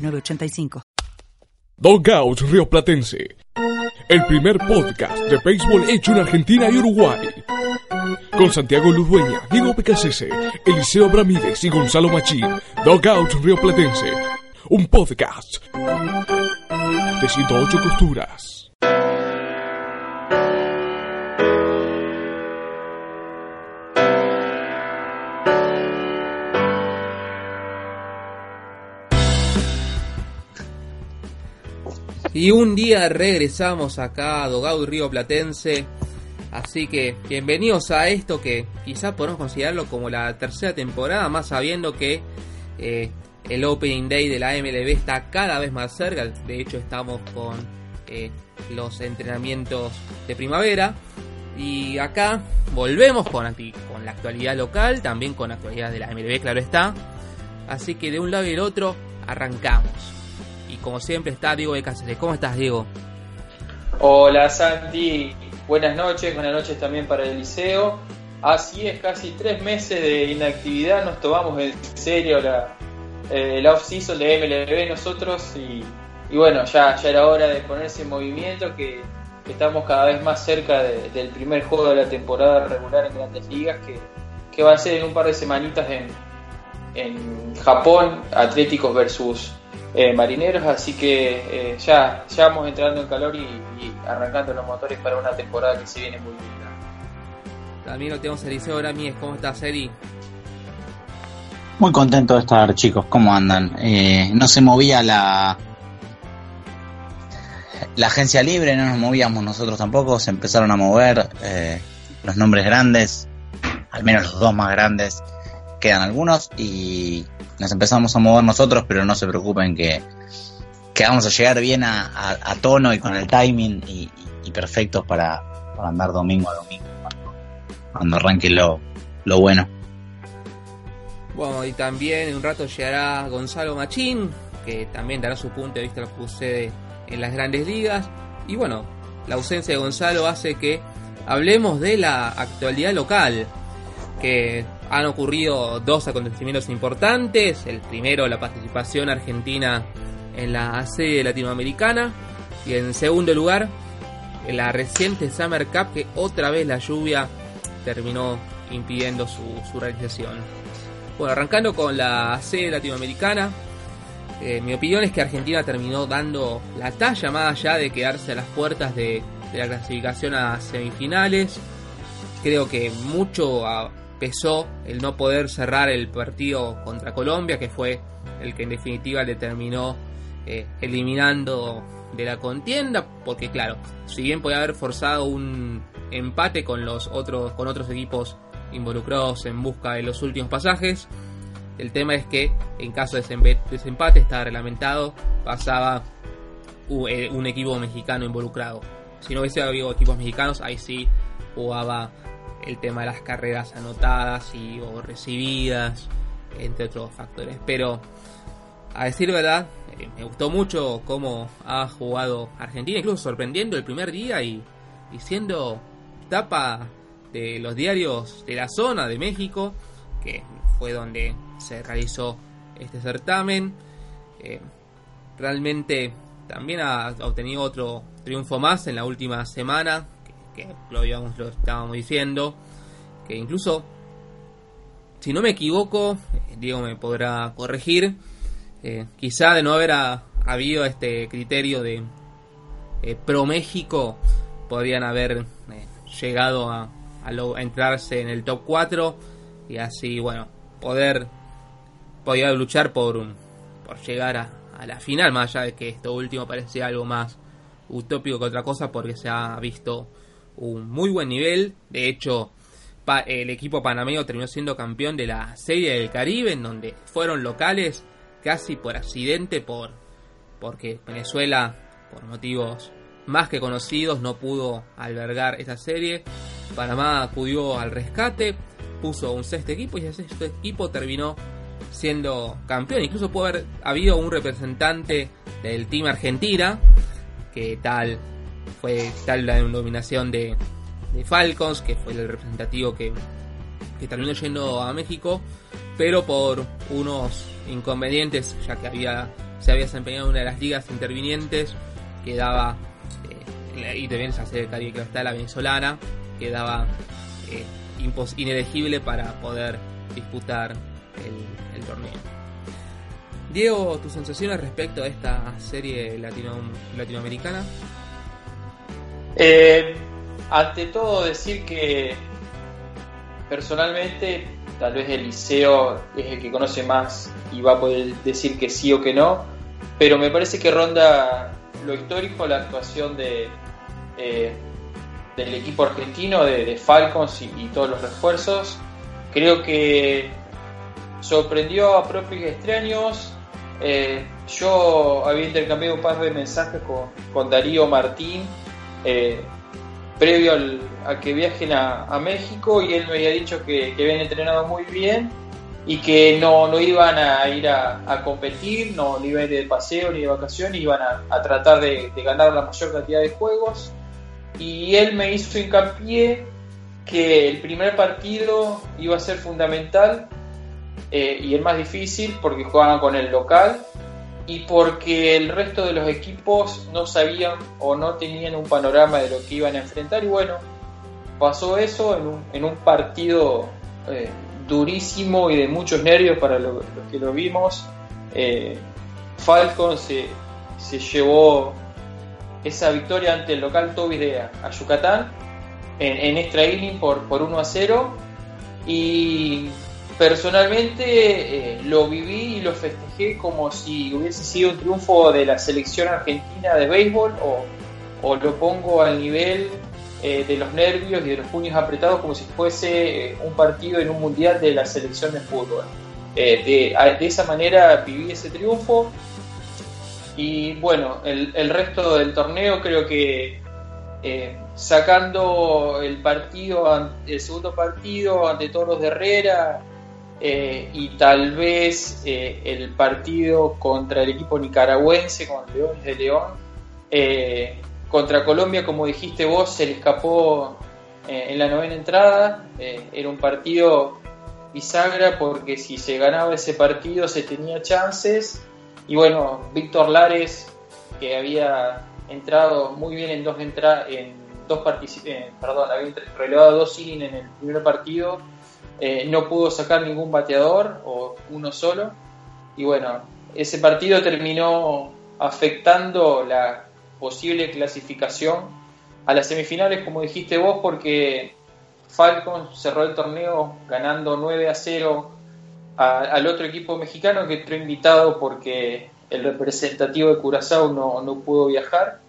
985. Dogout Río Platense. El primer podcast de béisbol hecho en Argentina y Uruguay. Con Santiago Ludueña, Diego Pecasese, Eliseo Bramírez y Gonzalo Machín. Dogout Río Platense. Un podcast de 108 costuras. Y un día regresamos acá a Dogau Río Platense. Así que bienvenidos a esto que quizás podemos considerarlo como la tercera temporada, más sabiendo que eh, el Opening Day de la MLB está cada vez más cerca. De hecho, estamos con eh, los entrenamientos de primavera. Y acá volvemos con, la actualidad local, también con la actualidad de la MLB, claro está. Así que de un lado y del otro arrancamos y como siempre está Diego de Cáceres. ¿Cómo estás, Diego? Hola, Santi. Buenas noches, buenas noches también para el liceo. Así es, casi tres meses de inactividad, nos tomamos en serio la, eh, off-season de MLB nosotros y, bueno, ya, ya era hora de ponerse en movimiento que, estamos cada vez más cerca del primer juego de la temporada regular en grandes ligas que, que va a ser en un par de semanitas en, en Japón, Atléticos versus eh, marineros, así que eh, ya, ya vamos entrando en calor y, arrancando los motores para una temporada que se viene muy linda. También lo tenemos Eliseo Ramírez, ¿cómo estás, Eri? Muy contento de estar, chicos, ¿cómo andan? Eh, no se movía la, la agencia libre, no nos movíamos nosotros tampoco, se empezaron a mover los nombres grandes, al menos los dos más grandes, quedan algunos y nos empezamos a mover nosotros, pero no se preocupen que, vamos a llegar bien a, tono y con el timing y, perfectos para, andar domingo a domingo cuando, arranque lo, bueno. Bueno, y también en un rato llegará Gonzalo Machín, que también dará su punto de vista lo que sucede en las grandes ligas. Y bueno, la ausencia de Gonzalo hace que hablemos de la actualidad local, que han ocurrido dos acontecimientos importantes. El primero, la participación argentina en la serie latinoamericana. Y en segundo lugar, la reciente Summer Cup, que otra vez la lluvia terminó impidiendo su, realización. Bueno, arrancando con la serie latinoamericana. Eh, mi opinión es que Argentina terminó dando la talla más allá de quedarse a las puertas de, la clasificación a semifinales. Creo que mucho pesó el no poder cerrar el partido contra Colombia, que fue el que en definitiva le terminó eh, eliminando de la contienda, porque claro, si bien podía haber forzado un empate con los otros, con otros equipos involucrados en busca de los últimos pasajes, el tema es que en caso de desempate estaba reglamentado, pasaba eh, un equipo mexicano involucrado. Si no hubiese habido equipos mexicanos, ahí sí jugaba el tema de las carreras anotadas y o recibidas, entre otros factores. Pero a decir verdad, eh, me gustó mucho cómo ha jugado Argentina, incluso sorprendiendo el primer día y, siendo tapa de los diarios de la zona de México, que fue donde se realizó este certamen. Eh, realmente también ha obtenido otro triunfo más en la última semana, que lo, lo estábamos diciendo, que incluso, si no me equivoco, Diego me podrá corregir, eh, quizá de no haber habido este criterio de eh, pro México, podrían haber eh, llegado a, entrarse en el top 4 y así, bueno, poder, podía luchar por, por llegar a, a la final, más allá de que esto último parecía algo más utópico que otra cosa porque se ha visto un muy buen nivel. De hecho, el equipo panameño terminó siendo campeón de la Serie del Caribe, en donde fueron locales casi por accidente, por porque Venezuela, por motivos más que conocidos, no pudo albergar esa serie. Panamá acudió al rescate, puso un sexto equipo y ese sexto equipo terminó siendo campeón. Incluso pudo haber habido un representante del Team Argentina, que tal fue tal la denominación de, de Falcons, que fue el representativo que, que terminó yendo a México, pero por unos inconvenientes, ya que había se había desempeñado en una de las ligas intervinientes, quedaba, eh, y también se hace que está la venezolana, quedaba eh, inelegible para poder disputar el, torneo. Diego, tus sensaciones respecto a esta serie latino, latinoamericana. Eh, ante todo decir que personalmente tal vez el liceo es el que conoce más y va a poder decir que sí o que no, pero me parece que ronda lo histórico la actuación de eh, del equipo argentino, de, Falcons y, todos los refuerzos. Creo que sorprendió a propios extraños. Eh, yo había intercambiado un par de mensajes con, Darío Martín eh, previo al, a que viajen a, México y él me había dicho que, que habían entrenado muy bien y que no, no iban a ir a, competir, no, ni iban a ir de paseo ni de vacaciones, iban a, tratar de, ganar la mayor cantidad de juegos. Y él me hizo hincapié que el primer partido iba a ser fundamental eh, y el más difícil porque jugaban con el local y porque el resto de los equipos no sabían o no tenían un panorama de lo que iban a enfrentar y bueno, pasó eso en un, en un partido eh, durísimo y de muchos nervios para los que lo vimos. Eh, Falcon se, llevó esa victoria ante el local Toby de a Yucatán en, extra inning por, por 1 a 0 y personalmente eh, lo viví y lo festejé como si hubiese sido un triunfo de la selección argentina de béisbol o, lo pongo al nivel eh, de los nervios y de los puños apretados como si fuese eh, un partido en un mundial de la selección de fútbol. De, esa manera viví ese triunfo y bueno, el, resto del torneo creo que sacando el partido, el segundo partido ante Toros de Herrera y tal vez el partido contra el equipo nicaragüense con Leones de León, contra Colombia, como dijiste vos, se le escapó eh, en la novena entrada. Eh, era un partido bisagra porque si se ganaba ese partido se tenía chances. Y bueno, Víctor Lares, que había entrado muy bien en dos entradas, en dos eh, perdón, había relevado dos innings en el primer partido, no pudo sacar ningún bateador o uno solo. Y bueno, ese partido terminó afectando la posible clasificación a las semifinales, como dijiste vos, porque Falcon cerró el torneo ganando 9 a 0 al otro equipo mexicano que entró invitado porque el representativo de Curazao no, pudo viajar.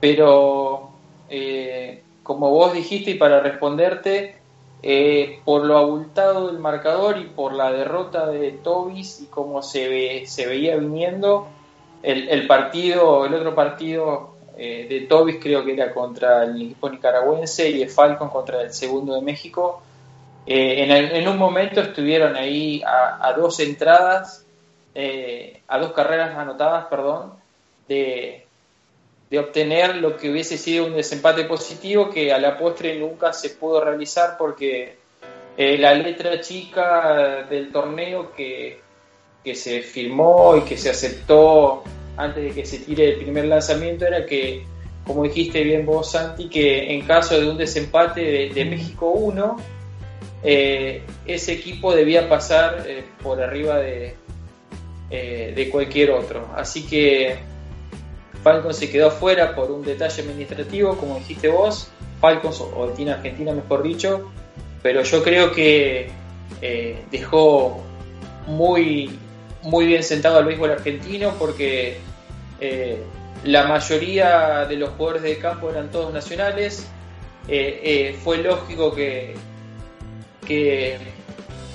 Pero eh, como vos dijiste y para responderte, eh, por lo abultado del marcador y por la derrota de Tobis y cómo se, ve, se veía viniendo, el, partido, el otro partido eh, de Tobis creo que era contra el equipo nicaragüense y el Falcon contra el segundo de México. Eh, en, un momento estuvieron ahí a, dos entradas, a dos carreras anotadas, perdón, de, de obtener lo que hubiese sido un desempate positivo que a la postre nunca se pudo realizar porque la letra chica del torneo que que se firmó y que se aceptó antes de que se tire el primer lanzamiento era que, como dijiste bien vos, Santi, que en caso de un desempate de, México 1, eh, ese equipo debía pasar eh, por arriba de, eh, de cualquier otro. Así que Falcon se quedó fuera por un detalle administrativo, como dijiste vos, Falcons o Team Argentina mejor dicho, pero yo creo que dejó muy muy bien sentado al béisbol argentino porque eh, la mayoría de los jugadores de campo eran todos nacionales. Eh, eh, fue lógico que, que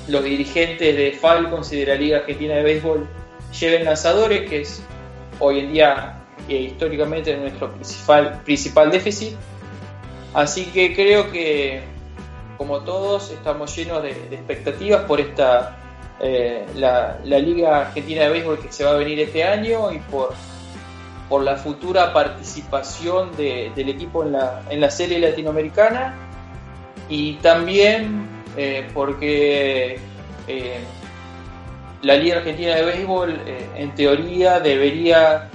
los dirigentes de Falcons y de la Liga Argentina de Béisbol lleven lanzadores, que es hoy en día e históricamente nuestro principal, principal déficit. Así que creo que, como todos, estamos llenos de, expectativas por esta eh, la, Liga Argentina de Béisbol que se va a venir este año y por, por la futura participación del equipo en la, en la serie latinoamericana y también eh, porque eh, la Liga Argentina de Béisbol en teoría debería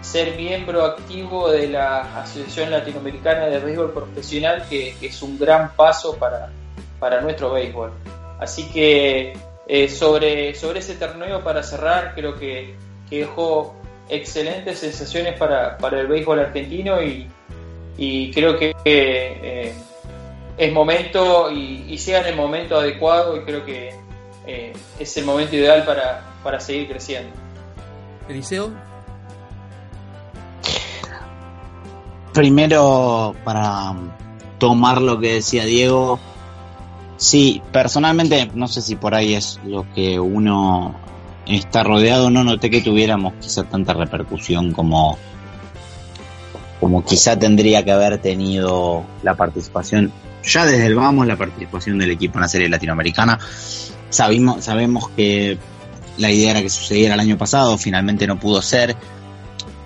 ser miembro activo de la Asociación Latinoamericana de Béisbol Profesional, que, es un gran paso para, para nuestro béisbol. Así que eh, sobre, sobre ese torneo, para cerrar, creo que, dejó excelentes sensaciones para, el béisbol argentino y, creo que eh, es momento y, y, sea en el momento adecuado y creo que eh, es el momento ideal para, para seguir creciendo. Eliseo. Primero, para tomar lo que decía Diego, sí, personalmente, no sé si por ahí es lo que uno está rodeado, no noté que tuviéramos quizá tanta repercusión como, como quizá tendría que haber tenido la participación, ya desde el vamos, la participación del equipo en la serie latinoamericana. Sabimos, sabemos que la idea era que sucediera el año pasado, finalmente no pudo ser.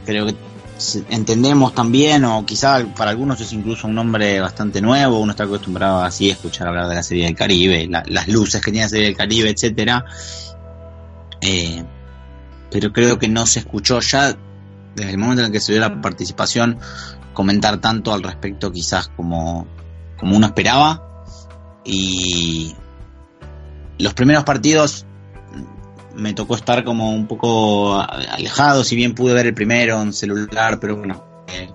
Creo que entendemos también, o quizá para algunos es incluso un nombre bastante nuevo, uno está acostumbrado así a escuchar hablar de la Serie del Caribe, las luces que tiene la Serie del Caribe, etcétera. Eh, pero creo que no se escuchó ya desde el momento en el que se dio la participación comentar tanto al respecto quizás como, como uno esperaba. Y los primeros partidos me tocó estar como un poco alejado, si bien pude ver el primero en celular, pero bueno, eh,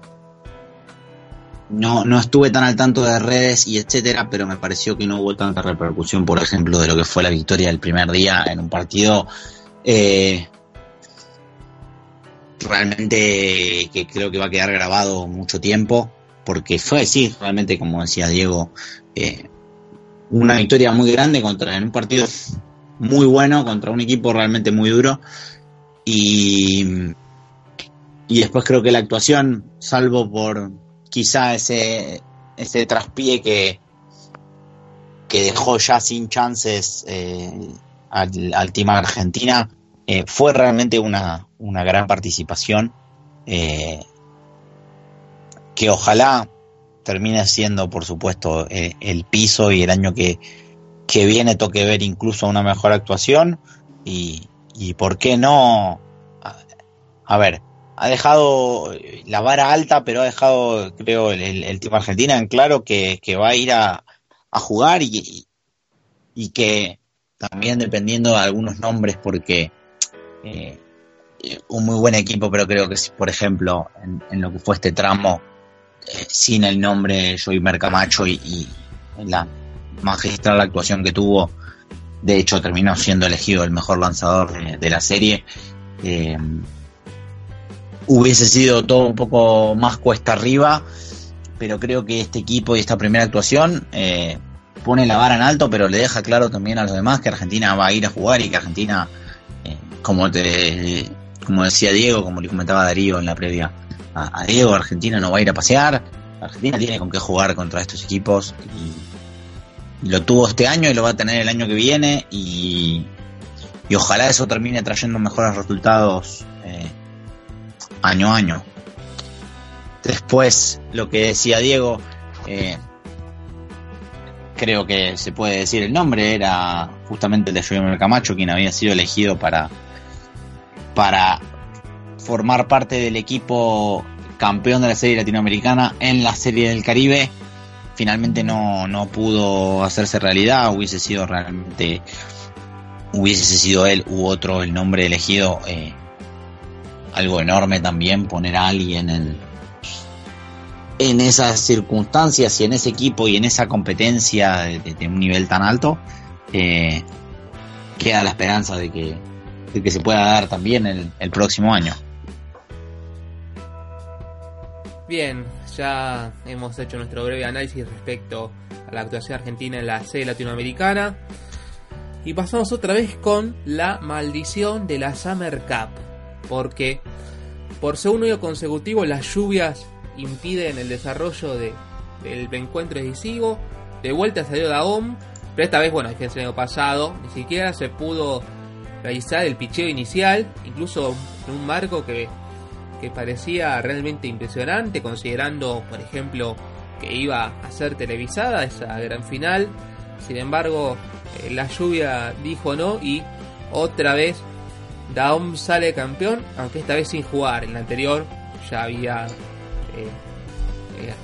no, no estuve tan al tanto de redes y etcétera, pero me pareció que no hubo tanta repercusión, por ejemplo, de lo que fue la victoria del primer día en un partido eh, realmente que creo que va a quedar grabado mucho tiempo, porque fue, sí, realmente, como decía Diego, eh, una victoria muy grande contra en un partido muy bueno contra un equipo realmente muy duro. Y, y después creo que la actuación, salvo por quizá ese, ese traspié que, que dejó ya sin chances eh, al, al, team Argentina, eh, fue realmente una, una gran participación. Eh, que ojalá termine siendo, por supuesto, el piso y el año que, que viene toque ver incluso una mejor actuación y, y por qué no, a, ver, ha dejado la vara alta, pero ha dejado, creo, el, el, tipo Argentina en claro que, va a ir a, a jugar y, y, que también dependiendo de algunos nombres, porque eh, un muy buen equipo, pero creo que si, por ejemplo, en, lo que fue este tramo, eh, sin el nombre Joey Mercamacho y, y la magistral actuación que tuvo. De hecho, terminó siendo elegido el mejor lanzador de, la serie. Eh, hubiese sido todo un poco más cuesta arriba, pero creo que este equipo y esta primera actuación eh, pone la vara en alto, pero le deja claro también a los demás que Argentina va a ir a jugar y que Argentina, eh, como te como decía Diego, como le comentaba Darío en la previa a, a Diego, Argentina no va a ir a pasear. Argentina tiene con qué jugar contra estos equipos y lo tuvo este año y lo va a tener el año que viene y, y ojalá eso termine trayendo mejores resultados eh, año a año. Después, lo que decía Diego, eh, creo que se puede decir el nombre, era justamente el de Julio Camacho, quien había sido elegido para, para formar parte del equipo campeón de la serie latinoamericana en la serie del Caribe finalmente no, no pudo hacerse realidad, hubiese sido realmente, hubiese sido él u otro el nombre elegido, eh, algo enorme también poner a alguien en, en esas circunstancias y en ese equipo y en esa competencia de, un nivel tan alto, eh, queda la esperanza de que, de que se pueda dar también el, el próximo año. Bien, ya hemos hecho nuestro breve análisis respecto a la actuación argentina en la serie latinoamericana. Y pasamos otra vez con la maldición de la Summer Cup. Porque por segundo año consecutivo las lluvias impiden el desarrollo de, del encuentro decisivo. De vuelta salió Daom. Pero esta vez, bueno, el año pasado, ni siquiera se pudo realizar el picheo inicial. Incluso en un marco que, que parecía realmente impresionante. Considerando, por ejemplo, que iba a ser televisada esa gran final. Sin embargo, eh, la lluvia dijo no y otra vez Daom sale campeón, aunque esta vez sin jugar. En la anterior ya había eh,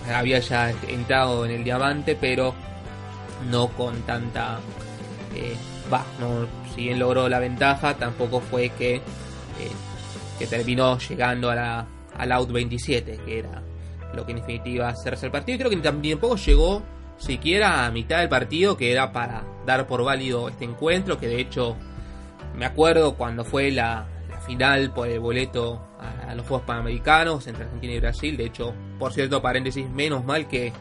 eh, ya entrado en el diamante, pero no con tanta va, no, si bien logró la ventaja, tampoco fue que que terminó llegando a la al out 27, que era lo que en definitiva cerrarse el partido. Y creo que tampoco llegó siquiera a mitad del partido, que era para dar por válido este encuentro, que de hecho me acuerdo cuando fue la, final por el boleto a, los Juegos Panamericanos entre Argentina y Brasil, de hecho, por cierto, paréntesis, menos mal que,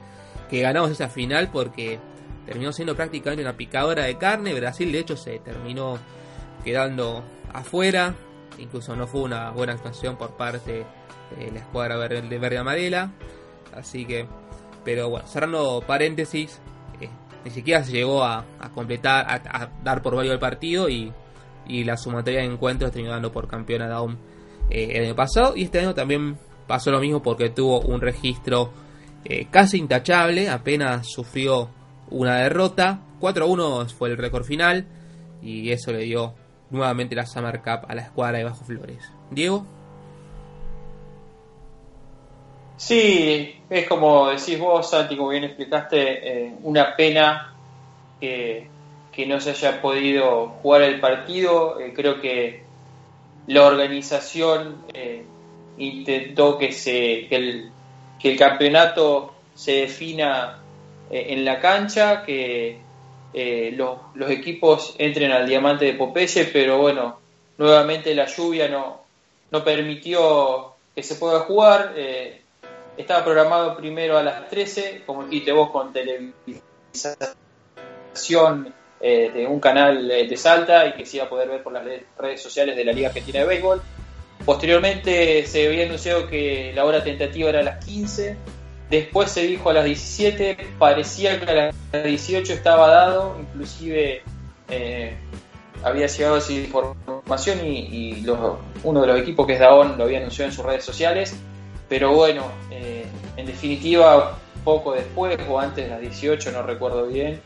que ganamos esa final porque terminó siendo prácticamente una picadora de carne, Brasil de hecho se terminó quedando afuera, incluso no fue una buena actuación por parte de la escuadra de verde amarela, así que pero bueno, cerrando paréntesis, eh, ni siquiera se llegó a, completar, a, dar por válido el partido y, la sumatoria de encuentros terminó dando por campeona Daum eh, el año pasado. Y este año también pasó lo mismo porque tuvo un registro eh, casi intachable, apenas sufrió una derrota. 4-1 fue el récord final y eso le dio nuevamente la Summer Cup a la escuadra de Bajo Flores. Diego. Sí, es como decís vos, Santi, como bien explicaste, eh, una pena que, no se haya podido jugar el partido. Eh, creo que la organización eh, intentó que, se, que el, que, el, campeonato se defina en la cancha, que los, los, equipos entren al diamante de Popeye, pero bueno, nuevamente la lluvia no, no permitió que se pueda jugar. Estaba programado primero a las 13, como dijiste vos, con televisación eh, de un canal eh, de Salta y que se iba a poder ver por las redes sociales de la Liga Argentina de Béisbol. Posteriormente se había anunciado que la hora tentativa era a las 15, después se dijo a las 17, parecía que a las 18 estaba dado, inclusive eh, había llegado esa información y, uno de los equipos que es Daon lo había anunciado en sus redes sociales pero bueno, eh, en definitiva, poco después o antes de las 18, no recuerdo bien,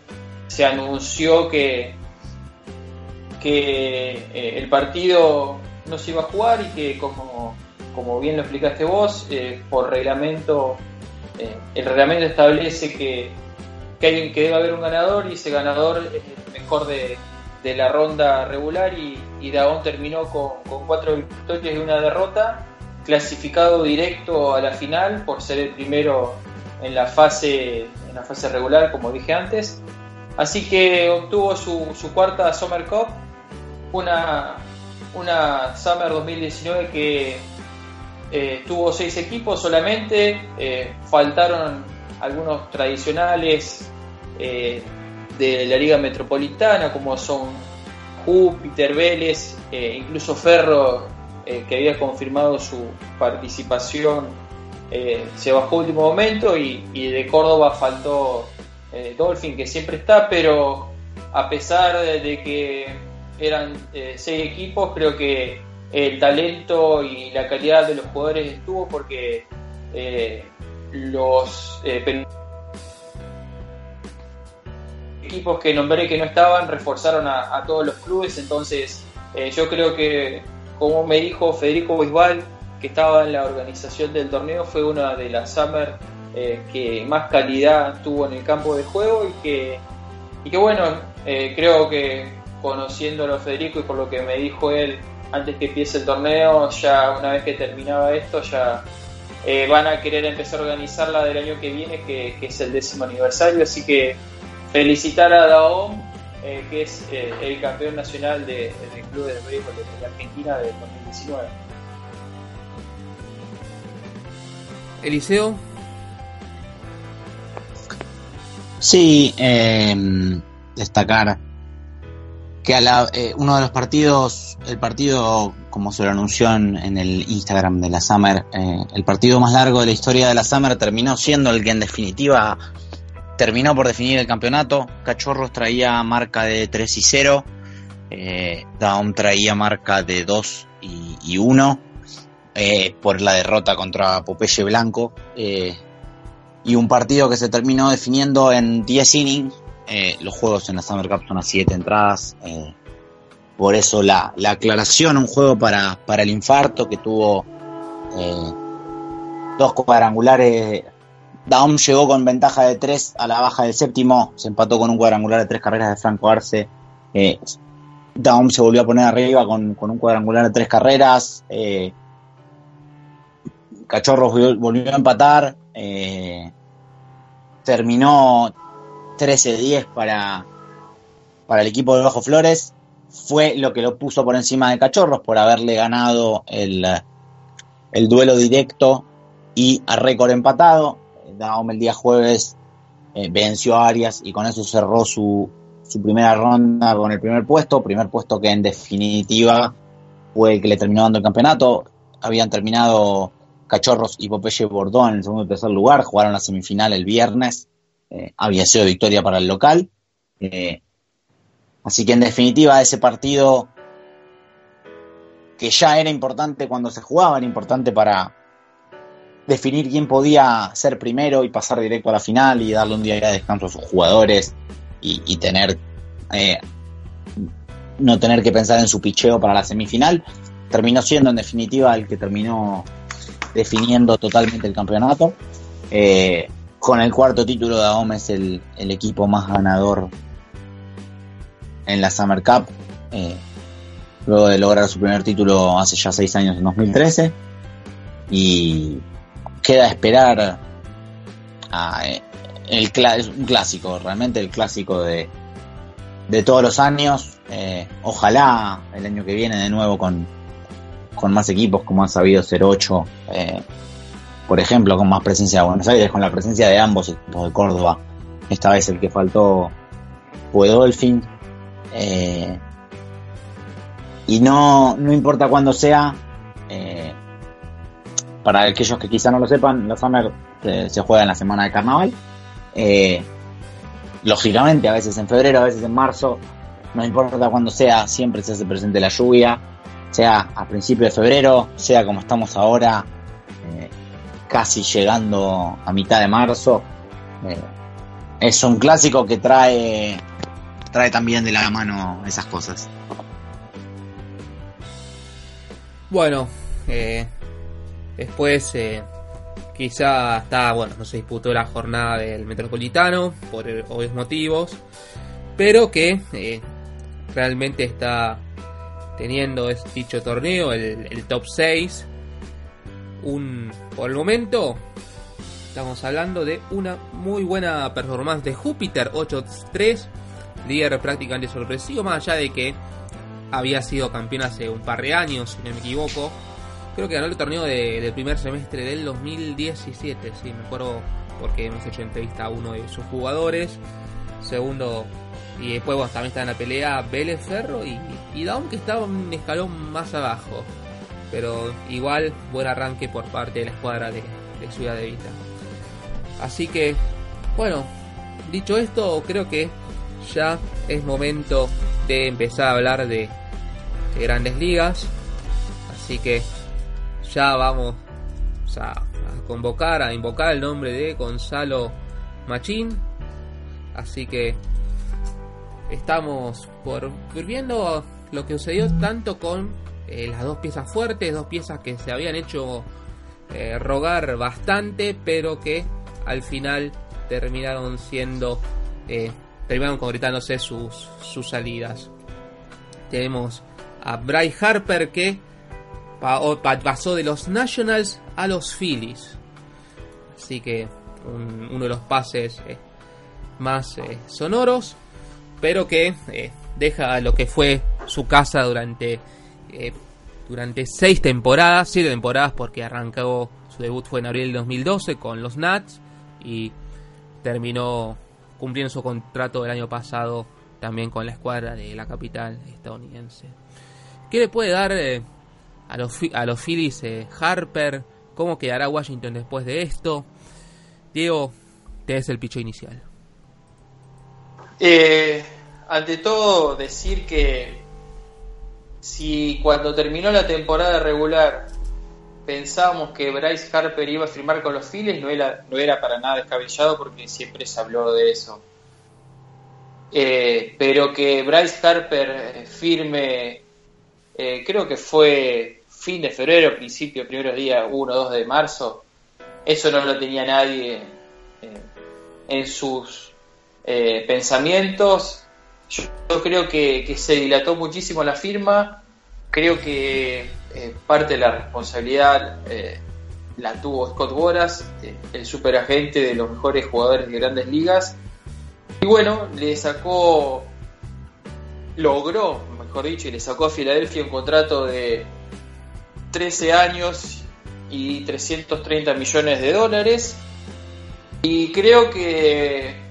se anunció que, que eh, el partido no se iba a jugar y que como, como bien lo explicaste vos, por reglamento, el reglamento establece que, que, debe haber un ganador y ese ganador es el mejor de, la ronda regular y, y terminó con, con cuatro victorias y una derrota clasificado directo a la final por ser el primero en la fase, en la fase regular, como dije antes. Así que obtuvo su, cuarta Summer Cup, una, una Summer 2019 que eh, tuvo seis equipos solamente, eh, faltaron algunos tradicionales eh, de la Liga Metropolitana, como son Júpiter, Vélez, incluso Ferro que había confirmado su participación se bajó último momento y, de Córdoba faltó Dolphin que siempre está, pero a pesar de, que eran seis equipos, creo que el talento y la calidad de los jugadores estuvo porque los equipos que nombré que no estaban reforzaron a, todos los clubes, entonces yo creo que como me dijo Federico Bisbal, que estaba en la organización del torneo, fue una de las Summer eh, que más calidad tuvo en el campo de juego y que, y que bueno, eh, creo que conociéndolo a Federico y por lo que me dijo él antes que empiece el torneo, ya una vez que terminaba esto, ya eh, van a querer empezar a organizarla del año que viene, que, es el décimo aniversario, así que felicitar a Daom eh, que es eh, el campeón nacional de, del Club de Béisbol de Argentina del 2019. Eliseo. Sí, em, destacar que a la, eh, uno de los partidos, el partido, como se lo anunció en, el Instagram de la Summer, eh, el partido más largo de la historia de la Summer terminó siendo el que en definitiva terminó por definir el campeonato. Cachorros traía marca de 3 y 0, eh, Daum traía marca de 2 y, y 1 eh, por la derrota contra Popeye Blanco. Y un partido que se terminó definiendo en 10 innings eh, los juegos en la Summer Cup son a 7 entradas. Eh, por eso la, la, aclaración, un juego para, para el infarto que tuvo eh, dos cuadrangulares. Daum llegó con ventaja de 3 a la baja del séptimo, se empató con un cuadrangular de 3 carreras de Franco Arce. Daum se volvió a poner arriba con, con un cuadrangular de 3 carreras. Cachorros volvió a empatar. terminó 13-10 para, para el equipo de Bajo Flores. Fue lo que lo puso por encima de Cachorros por haberle ganado el, el duelo directo y a récord empatado. Daom el día jueves eh, venció a Arias y con eso cerró su, su primera ronda con el primer puesto. Primer puesto que en definitiva fue el que le terminó dando el campeonato. Habían terminado Cachorros y Popeye Bordón en el segundo y tercer lugar. Jugaron la semifinal el viernes eh, había sido victoria para el local. Eh, así que en definitiva ese partido que ya era importante cuando se jugaba, era importante para definir quién podía ser primero y pasar directo a la final y darle un día de descanso a sus jugadores y, tener eh, no tener que pensar en su picheo para la semifinal. Terminó siendo en definitiva el que terminó definiendo totalmente el campeonato. Con el cuarto título de Aom es el, equipo más ganador en la Summer Cup, eh, luego de lograr su primer título hace ya seis años, en 2013. Y queda esperar eh, el es un clásico, realmente el clásico de, de todos los años. Eh, ojalá el año que viene de nuevo con, con más equipos, como han sabido ser ocho. Por ejemplo, con más presencia de Buenos Aires, con la presencia de ambos equipos de Córdoba. Esta vez el que faltó fue Dolphin. Eh, y no, no importa cuándo sea, eh, para aquellos que quizá no lo sepan, la Summer eh, se juega en la semana de carnaval. Eh, lógicamente, a veces en febrero, a veces en marzo, no importa cuándo sea, siempre se hace presente la lluvia, sea a principios de febrero, sea como estamos ahora, casi llegando a mitad de marzo. Eh, es un clásico que trae, trae también de la mano esas cosas. Bueno, eh, después eh, quizá está, bueno, no se disputó la jornada del Metropolitano por obvios motivos, pero que eh, realmente está teniendo dicho torneo, el, el top 6, por el momento estamos hablando de una muy buena performance de Júpiter 8-3 líder prácticamente sorpresivo más allá de que había sido campeón hace un par de años si no me equivoco. Creo que ganó el torneo de, del primer semestre del 2017 sí me acuerdo porque hemos hecho entrevista a uno de sus jugadores. Segundo y después también está en la pelea Vélez Ferro y, y Down que estaba un escalón más abajo pero igual buen arranque por parte de la escuadra de, de Ciudad de Vita. Así que, bueno, dicho esto, creo que ya es momento de empezar a hablar de, de grandes ligas. Así que ya vamos a, a, convocar, a invocar el nombre de Gonzalo Machín. Así que estamos por, por viendo lo que sucedió tanto con eh, las dos piezas fuertes, dos piezas que se habían hecho eh, rogar bastante, pero que al final terminaron siendo, eh, terminaron concretándose sus, sus salidas. Tenemos a Bryce Harper que pasó de los Nationals a los Phillies. Así que un, uno de los pases más sonoros, pero que deja lo que fue su casa durante eh, durante seis temporadas, siete temporadas porque arrancó su debut fue en abril del 2012 con los Nats y terminó cumpliendo su contrato del año pasado también con la escuadra de la capital estadounidense. ¿Qué le puede dar eh, a los, a los Phillies eh, Harper? ¿Cómo quedará Washington después de esto? Diego, te es el picho inicial. Ante todo, decir que si cuando terminó la temporada regular pensábamos que Bryce Harper iba a firmar con los Phillies, no era, no era para nada descabellado porque siempre se habló de eso. Eh, pero que Bryce Harper eh, firme, eh, creo que fue fin de febrero, principio, primeros días, 1 o 2 de marzo, eso no lo tenía nadie en sus pensamientos. Yo, creo que, se dilató muchísimo la firma, creo que eh, parte de la responsabilidad eh, la tuvo Scott Boras, eh, el superagente de los mejores jugadores de grandes ligas. Y bueno, le sacó, logró, mejor dicho, y le sacó a Filadelfia un contrato de 13 años y 330 millones de dólares. Y creo que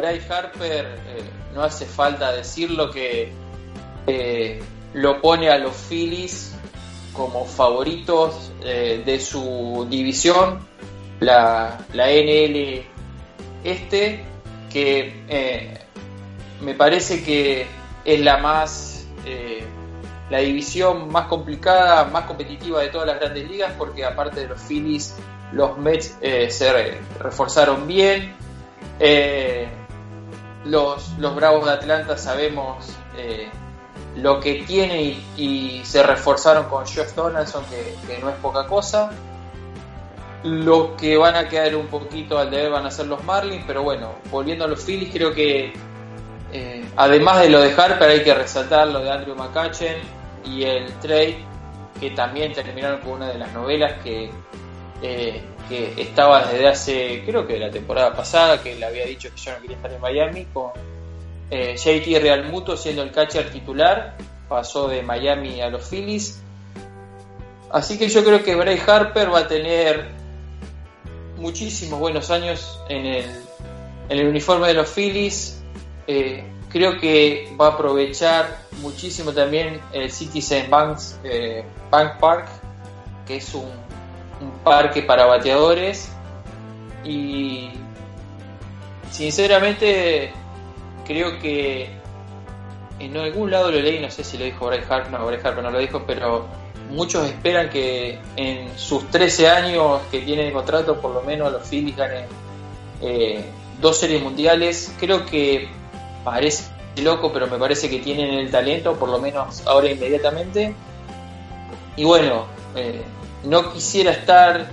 Bryce Harper, no hace falta decirlo, que lo pone a los Phillies como favoritos eh, de su división, la, la, NL este, que eh, me parece que es la más eh, la división más complicada, más competitiva de todas las grandes ligas, porque aparte de los Phillies, los Mets se reforzaron bien. Los, los Bravos de Atlanta sabemos lo que tiene y, se reforzaron con Jeff Donaldson, que, no es poca cosa. Lo que van a quedar un poquito al deber van a ser los Marlins, pero bueno, volviendo a los Phillies, creo que eh, además de lo de Harper hay que resaltar lo de Andrew McCutchen y el trade, que también terminaron con una de las novelas que, eh, que estaba desde hace, creo que la temporada pasada, que le había dicho que yo no quería estar en Miami, con eh, JT Realmuto siendo el catcher titular, pasó de Miami a los Phillies. Así que yo creo que Bray Harper va a tener muchísimos buenos años en el, en el uniforme de los Phillies. Eh, creo que va a aprovechar muchísimo también el Citizen Banks, eh, Bank Park, que es un, un parque para bateadores. Y sinceramente creo que en algún lado lo leí, no sé si lo dijo Bray Harper, no, Bray Harper no lo dijo, pero muchos esperan que en sus 13 años que tiene de contrato, por lo menos los Phillies ganen eh, dos series mundiales. Creo que parece loco, pero me parece que tienen el talento, por lo menos ahora inmediatamente. Y bueno, eh, no quisiera estar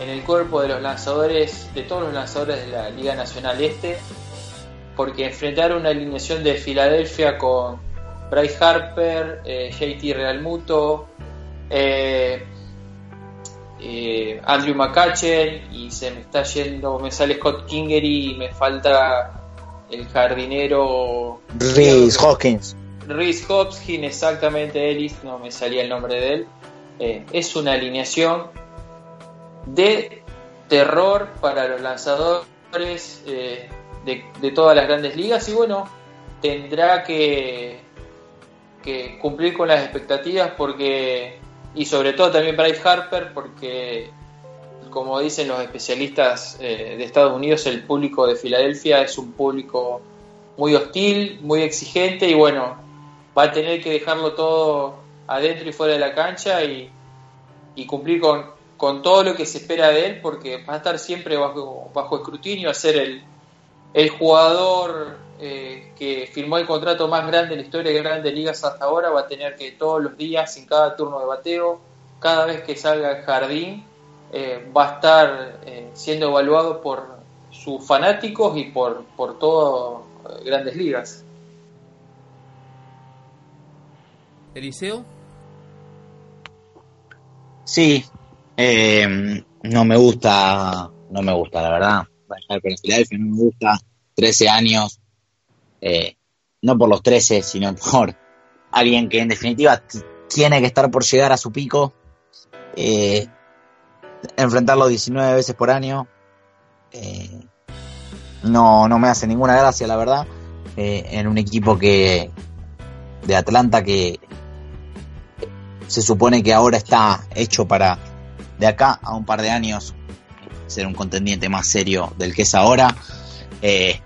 en el cuerpo de los lanzadores, de todos los lanzadores de la Liga Nacional Este, porque enfrentar una alineación de Filadelfia con Bryce Harper, eh, JT Realmuto, eh, eh, Andrew McCutchen y se me está yendo, me sale Scott Kingery y me falta el jardinero Rhys Hopkins. Rhys Hopkins, exactamente, Ellis, no me salía el nombre de él. Es una alineación de terror para los lanzadores de, todas las grandes ligas y bueno, tendrá que, que cumplir con las expectativas porque y sobre todo también Bryce Harper porque como dicen los especialistas eh, de Estados Unidos el público de Filadelfia es un público muy hostil, muy exigente y bueno, va a tener que dejarlo todo adentro y fuera de la cancha y, y cumplir con, con todo lo que se espera de él porque va a estar siempre bajo, bajo escrutinio, a ser el, jugador eh, que firmó el contrato más grande en la historia de grandes ligas hasta ahora va a tener que todos los días, en cada turno de bateo, cada vez que salga al jardín, eh, va a estar eh, siendo evaluado por sus fanáticos y por, por todo grandes ligas. Eliseo. Sí, no me gusta, no me gusta, la verdad pero Filadelfia no me gusta, 13 años, eh, no por los 13, sino por alguien que en definitiva tiene que estar por llegar a su pico, eh, enfrentarlo 19 veces por año, eh, no, no me hace ninguna gracia, la verdad. eh, en un equipo que de Atlanta que se supone que ahora está hecho para de acá a un par de años ser un contendiente más serio del que es ahora. Eh,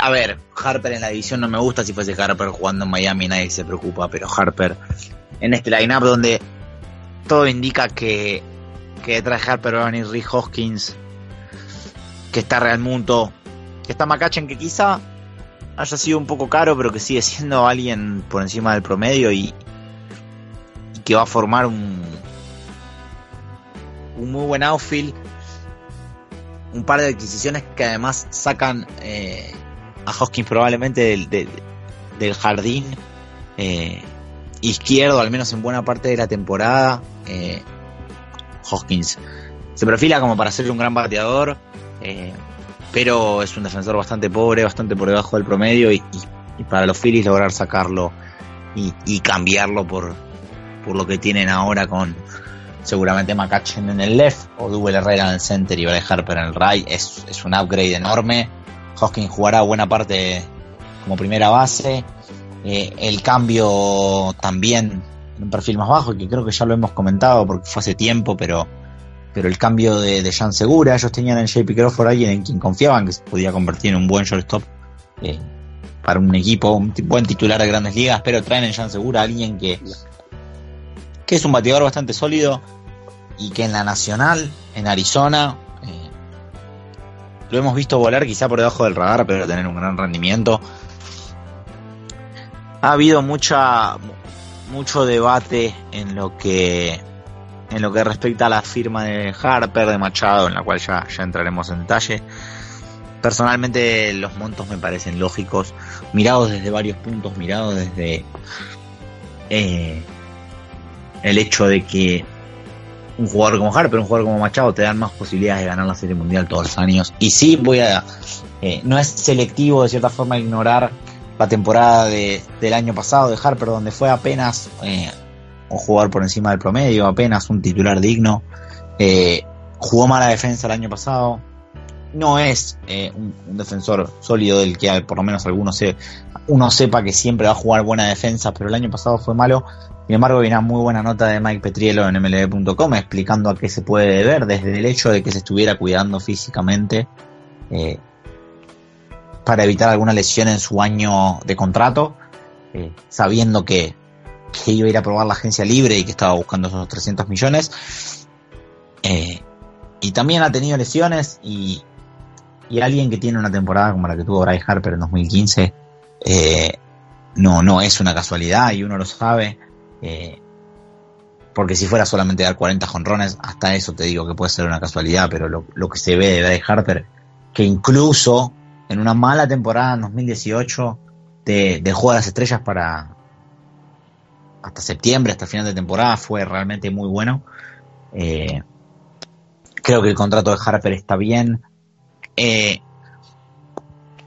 a ver, Harper en la división no me gusta. Si fuese Harper jugando en Miami, nadie se preocupa. Pero Harper en este lineup donde todo indica que, que detrás de Harper va a venir Rick Hoskins, que está Real Mundo, que está Macachen, que quizá haya sido un poco caro, pero que sigue siendo alguien por encima del promedio y, que va a formar un, un muy buen outfield. Un par de adquisiciones que además sacan eh, a Hoskins probablemente del, del, jardín eh, izquierdo, al menos en buena parte de la temporada. Eh, Hoskins se perfila como para ser un gran bateador pero es un defensor bastante pobre, bastante por debajo del promedio y, para los Phillies lograr sacarlo y, cambiarlo por, por lo que tienen ahora con seguramente McCutcheon en el left o Double Herrera en el center y Bryce Harper en el right es, es un upgrade enorme. Hoskins jugará buena parte como primera base. Eh, el cambio también en un perfil más bajo, que creo que ya lo hemos comentado porque fue hace tiempo, pero pero el cambio de, de Jan Segura, ellos tenían en JP Crawford alguien en quien confiaban que se podía convertir en un buen shortstop eh, para un equipo, un buen titular de grandes ligas, pero traen en Jan Segura a alguien que, que es un bateador bastante sólido y que en la nacional, en Arizona, eh, lo hemos visto volar quizá por debajo del radar, pero tener un gran rendimiento. Ha habido mucha mucho debate en lo que en lo que respecta a la firma de Harper, de Machado, en la cual ya, ya entraremos en detalle. Personalmente los montos me parecen lógicos, mirados desde varios puntos, mirados desde eh, el hecho de que un jugador como Harper, un jugador como Machado te dan más posibilidades de ganar la Serie Mundial todos los años. Y sí, voy a... Eh, no es selectivo de cierta forma ignorar la temporada de, del año pasado de Harper, donde fue apenas eh, un jugador por encima del promedio, apenas un titular digno. Eh, jugó mala defensa el año pasado. No es eh, un, defensor sólido del que por lo menos algunos se, uno sepa que siempre va a jugar buena defensa, pero el año pasado fue malo. Sin embargo, hay una muy buena nota de Mike Petriello en mlb.com explicando a qué se puede deber, desde el hecho de que se estuviera cuidando físicamente eh, para evitar alguna lesión en su año de contrato, sabiendo que que iba a ir a probar la agencia libre y que estaba buscando esos 300 millones. Eh, y también ha tenido lesiones y, y, alguien que tiene una temporada como la que tuvo Bryce Harper en 2015 eh, no, no es una casualidad y uno lo sabe. Eh, porque si fuera solamente dar 40 jonrones, hasta eso te digo que puede ser una casualidad, pero lo, lo que se ve de Bryce Harper, que incluso en una mala temporada en 2018 de, dejó a las estrellas para, hasta septiembre, hasta final de temporada, fue realmente muy bueno. Eh, creo que el contrato de Harper está bien. Eh,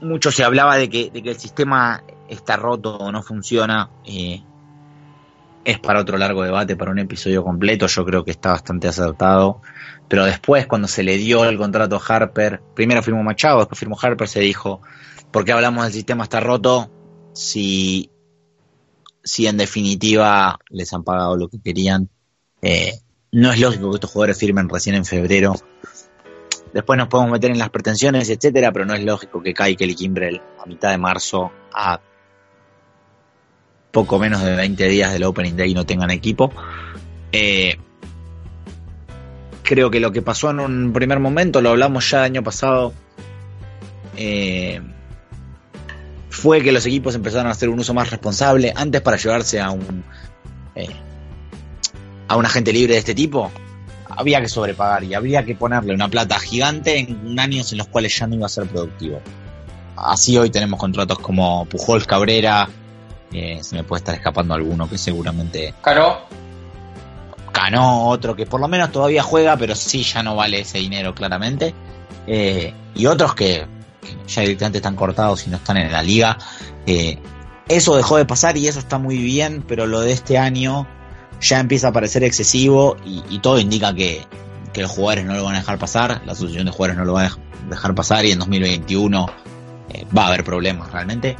mucho se hablaba de que, de que, el sistema está roto o no funciona. Eh, es para otro largo debate, para un episodio completo. Yo creo que está bastante acertado. Pero después, cuando se le dio el contrato a Harper, primero firmó Machado, después firmó Harper, se dijo, ¿por qué hablamos del sistema está roto? Si si en definitiva les han pagado lo que querían. Eh, no es lógico que estos jugadores firmen recién en febrero. Después nos podemos meter en las pretensiones, etcétera, pero no es lógico que Kai y Kimbrel a mitad de marzo, a poco menos de 20 días del Opening Day, no tengan equipo. Eh, creo que lo que pasó en un primer momento, lo hablamos ya el año pasado, eh, fue que los equipos empezaron a hacer un uso más responsable. Antes para llevarse a un eh, a un agente libre de este tipo, había que sobrepagar y habría que ponerle una plata gigante en años en los cuales ya no iba a ser productivo. Así hoy tenemos contratos como Pujol Cabrera, eh, se me puede estar escapando alguno que seguramente... Cano. Cano, otro que por lo menos todavía juega, pero sí ya no vale ese dinero claramente. Eh, y otros que ya directamente están cortados y no están en la liga. Eh, eso dejó de pasar y eso está muy bien, pero lo de este año ya empieza a parecer excesivo y, todo indica que, los jugadores no lo van a dejar pasar, la asociación de jugadores no lo va a dejar pasar y en 2021 eh, va a haber problemas realmente.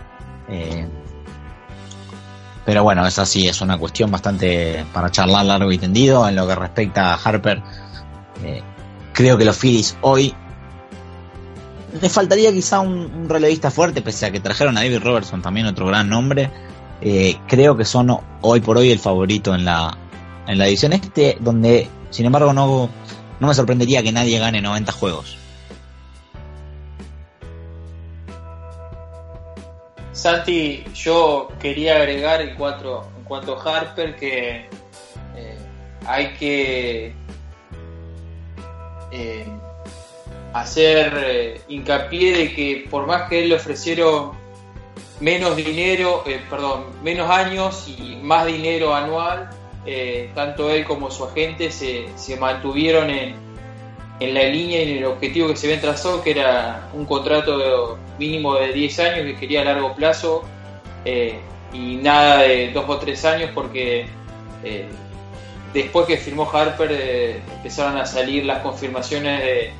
Eh, pero bueno, esa sí es una cuestión bastante para charlar largo y tendido. En lo que respecta a Harper, creo que los Phillies hoy le faltaría quizá un, relevista fuerte, pese a que trajeron a David Robertson, también otro gran nombre. creo que son hoy por hoy el favorito en la, en la edición este, donde sin embargo no, no me sorprendería que nadie gane 90 juegos. Santi, yo quería agregar en cuanto, en cuanto a Harper que eh, hay que eh, hacer eh, hincapié de que por más que él le ofrecieron menos dinero, perdón, menos años y más dinero anual, tanto él como su agente se, mantuvieron en, en la línea y en el objetivo que se había trazado, que era un contrato mínimo de 10 años que quería a largo plazo eh, y nada de 2 o 3 años porque eh, después que firmó Harper eh, empezaron a salir las confirmaciones de,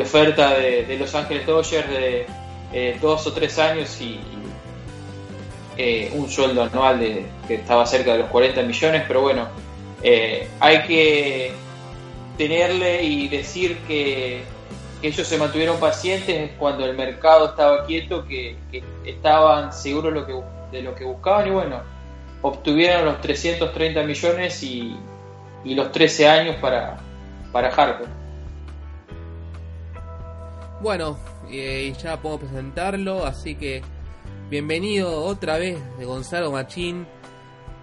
oferta de, Los Ángeles Dodgers de 2 o 3 años y, un sueldo anual de, que estaba cerca de los 40 millones, pero bueno, hay que tenerle y decir que, ellos se mantuvieron pacientes cuando el mercado estaba quieto, que, estaban seguros lo que, de lo que buscaban y bueno, obtuvieron los 330 millones y, los 13 años para, para Harper. Bueno, y ya puedo presentarlo, así que bienvenido otra vez de Gonzalo Machín.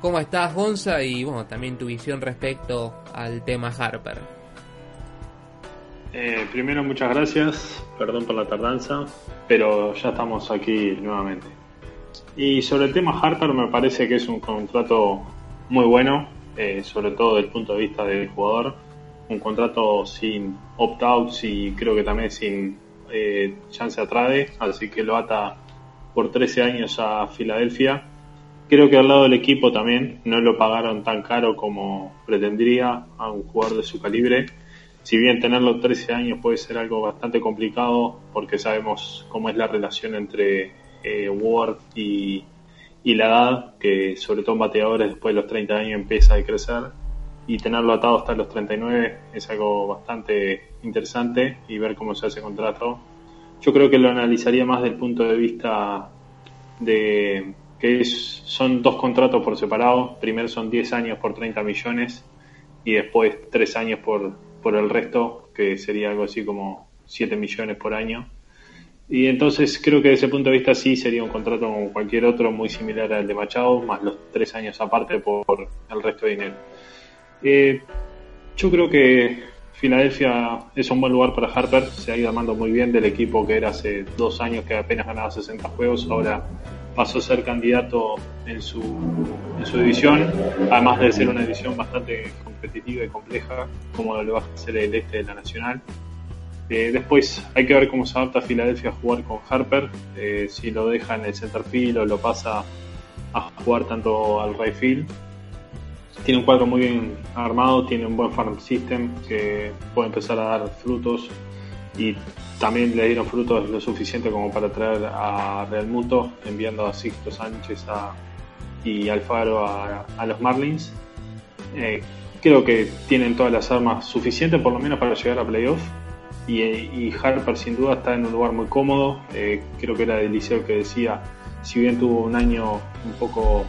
¿Cómo estás, Gonza? Y bueno, también tu visión respecto al tema Harper. Eh, primero, muchas gracias. Perdón por la tardanza, pero ya estamos aquí nuevamente. Y sobre el tema Harper, me parece que es un contrato muy bueno, eh, sobre todo desde el punto de vista del jugador. Un contrato sin opt-outs y creo que también sin eh, chance a trade, así que lo ata por 13 años a Filadelfia. Creo que al lado del equipo también no lo pagaron tan caro como pretendría a un jugador de su calibre si bien tenerlo 13 años puede ser algo bastante complicado porque sabemos cómo es la relación entre eh, Ward y, la edad, que sobre todo en bateadores después de los 30 años empieza a crecer y tenerlo atado hasta los 39 es algo bastante interesante y ver cómo se hace contrato. Yo creo que lo analizaría más del punto de vista de que son dos contratos por separado. Primero son 10 años por 30 millones y después 3 años por por el resto, que sería algo así como 7 millones por año. Y entonces creo que desde ese punto de vista sí sería un contrato como cualquier otro, muy similar al de Machado, más los tres años aparte por el resto de dinero. Eh, yo creo que Filadelfia es un buen lugar para Harper, se ha ido armando muy bien del equipo que era hace dos años que apenas ganaba 60 juegos, ahora pasó a ser candidato en su, en división, además de ser una división bastante competitiva y compleja, como lo va a ser el este de la Nacional. Eh, después hay que ver cómo se adapta Filadelfia a jugar con Harper, eh, si lo deja en el center field o lo pasa a jugar tanto al right field. Tiene un cuadro muy bien armado, tiene un buen farm system que puede empezar a dar frutos y también le dieron frutos lo suficiente como para traer a Real Muto, enviando a Sixto Sánchez y Alfaro a, a los Marlins. Eh, creo que tienen todas las armas suficientes, por lo menos, para llegar a playoff. Y, y Harper, sin duda, está en un lugar muy cómodo. Eh, creo que era Eliseo que decía, si bien tuvo un año un poco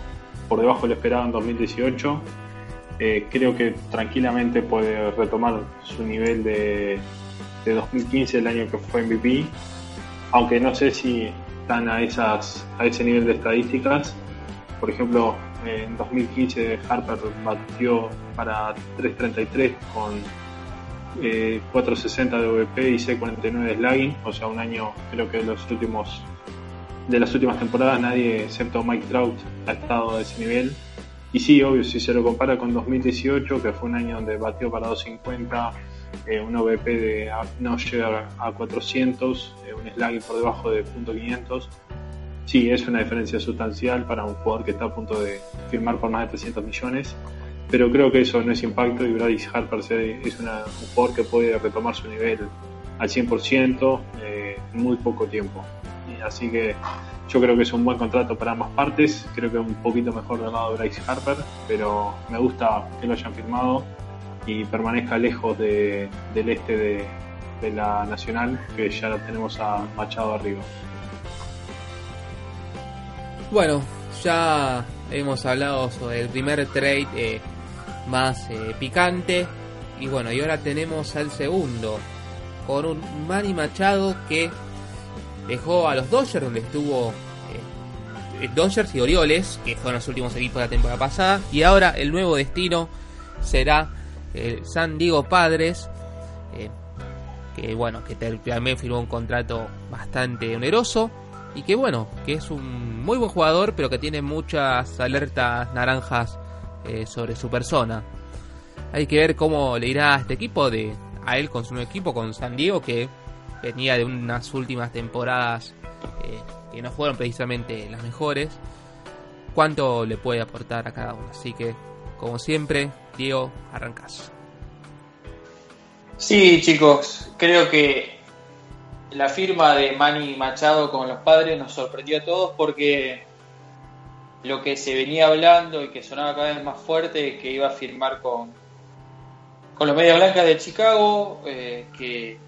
por debajo de lo esperado en 2018, eh, creo que tranquilamente puede retomar su nivel de, de 2015, el año que fue MVP, aunque no sé si están a, esas, a ese nivel de estadísticas. Por ejemplo, en 2015 Harper batió para 3.33 con 4.60 eh, de VP y C49 de slugging, o sea, un año creo que de los últimos de las últimas temporadas nadie excepto Mike Trout ha estado a ese nivel. Y sí, obvio, si se lo compara con 2018, que fue un año donde batió para 250, eh, un OVP de no llega a 400, eh, un slugging por debajo de .500. Sí, es una diferencia sustancial para un jugador que está a punto de firmar por más de 300 millones, pero creo que eso no es impacto y Brady Harper es una, un jugador que puede retomar su nivel al 100% eh, en muy poco tiempo. Así que yo creo que es un buen contrato para ambas partes. Creo que un poquito mejor del lado de Bryce Harper, pero me gusta que lo hayan firmado y permanezca lejos del este de, de la Nacional, que ya tenemos a Machado arriba. Bueno, ya hemos hablado sobre el primer trade eh, más eh, picante. Y bueno, y ahora tenemos al segundo. Con un Manny Machado que dejó a los Dodgers, donde estuvo eh, Dodgers y Orioles, que fueron los últimos equipos de la temporada pasada. Y ahora el nuevo destino será el San Diego Padres. que bueno, que también firmó un contrato bastante oneroso y que bueno, que es un muy buen jugador, pero que tiene muchas alertas naranjas eh, sobre su persona. Hay que ver cómo le irá a este equipo, de, a él con su nuevo equipo, con San Diego, que venía de unas últimas temporadas eh, que no fueron precisamente las mejores. Cuánto le puede aportar a cada uno. Así que, como siempre, Diego, arrancas. Sí, chicos, creo que la firma de Manny Machado con los padres nos sorprendió a todos porque lo que se venía hablando y que sonaba cada vez más fuerte que iba a firmar con, con los Media Blancas de Chicago, eh, que,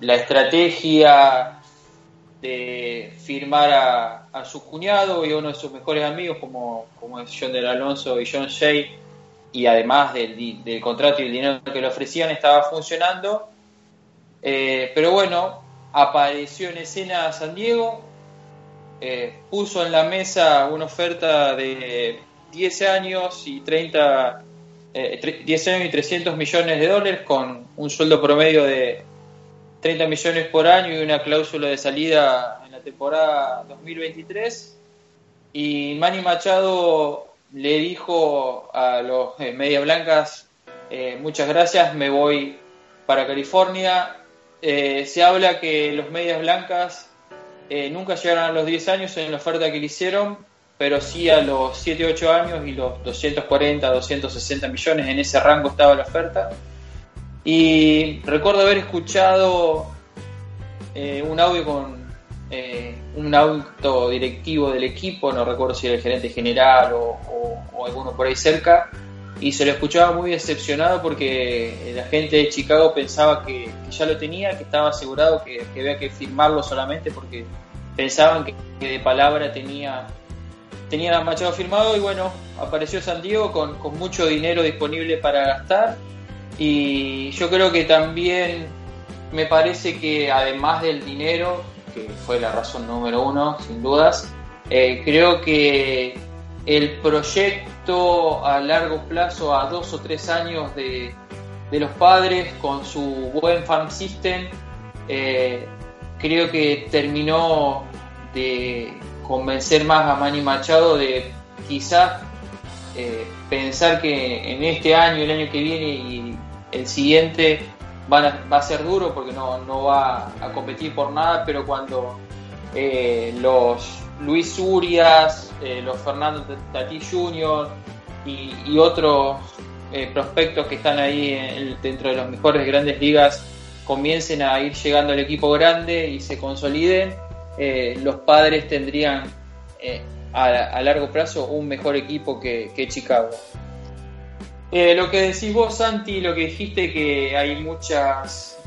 la estrategia de firmar a, su cuñado y a uno de sus mejores amigos como, como es John del Alonso y John Shea y además del, del contrato y el dinero que le ofrecían estaba funcionando. Eh, pero bueno, apareció en escena San Diego, eh, puso en la mesa una oferta de 10 años y 30, 10 eh, años y 300 millones de dólares con un sueldo promedio de 30 millones por año y una cláusula de salida en la temporada 2023. Y Manny Machado le dijo a los Media Blancas, muchas gracias, me voy para California, eh, se habla que los medias blancas eh, nunca llegaron a los 10 años en la oferta que le hicieron, pero sí a los 7, 8 años y los 240, 260 millones, en ese rango estaba la oferta. Y recuerdo haber escuchado eh, un audio con un auto directivo del equipo, no recuerdo si era el gerente general o alguno por ahí cerca, y se lo escuchaba muy decepcionado porque la gente de Chicago pensaba que, ya lo tenía, que estaba asegurado, que, había que firmarlo solamente porque pensaban que, de palabra tenía tenía Machado firmado y bueno, apareció San Diego con, mucho dinero disponible para gastar y yo creo que también me parece que además del dinero, que fue la razón número uno, sin dudas, eh, creo que el proyecto a largo plazo, a dos o tres años de, los padres con su buen farm system, eh, creo que terminó de convencer más a Manny Machado de quizás eh, pensar que en este año, el año que viene y el siguiente va a ser duro porque no, va a competir por nada, pero cuando eh, los Luis Urias, eh, los Fernando Tati Jr. y, otros eh, prospectos que están ahí dentro de las mejores grandes ligas comiencen a ir llegando al equipo grande y se consoliden, los padres tendrían a, largo plazo un mejor equipo que, Chicago. Lo que decís vos, Santi, lo que dijiste que hay muchas,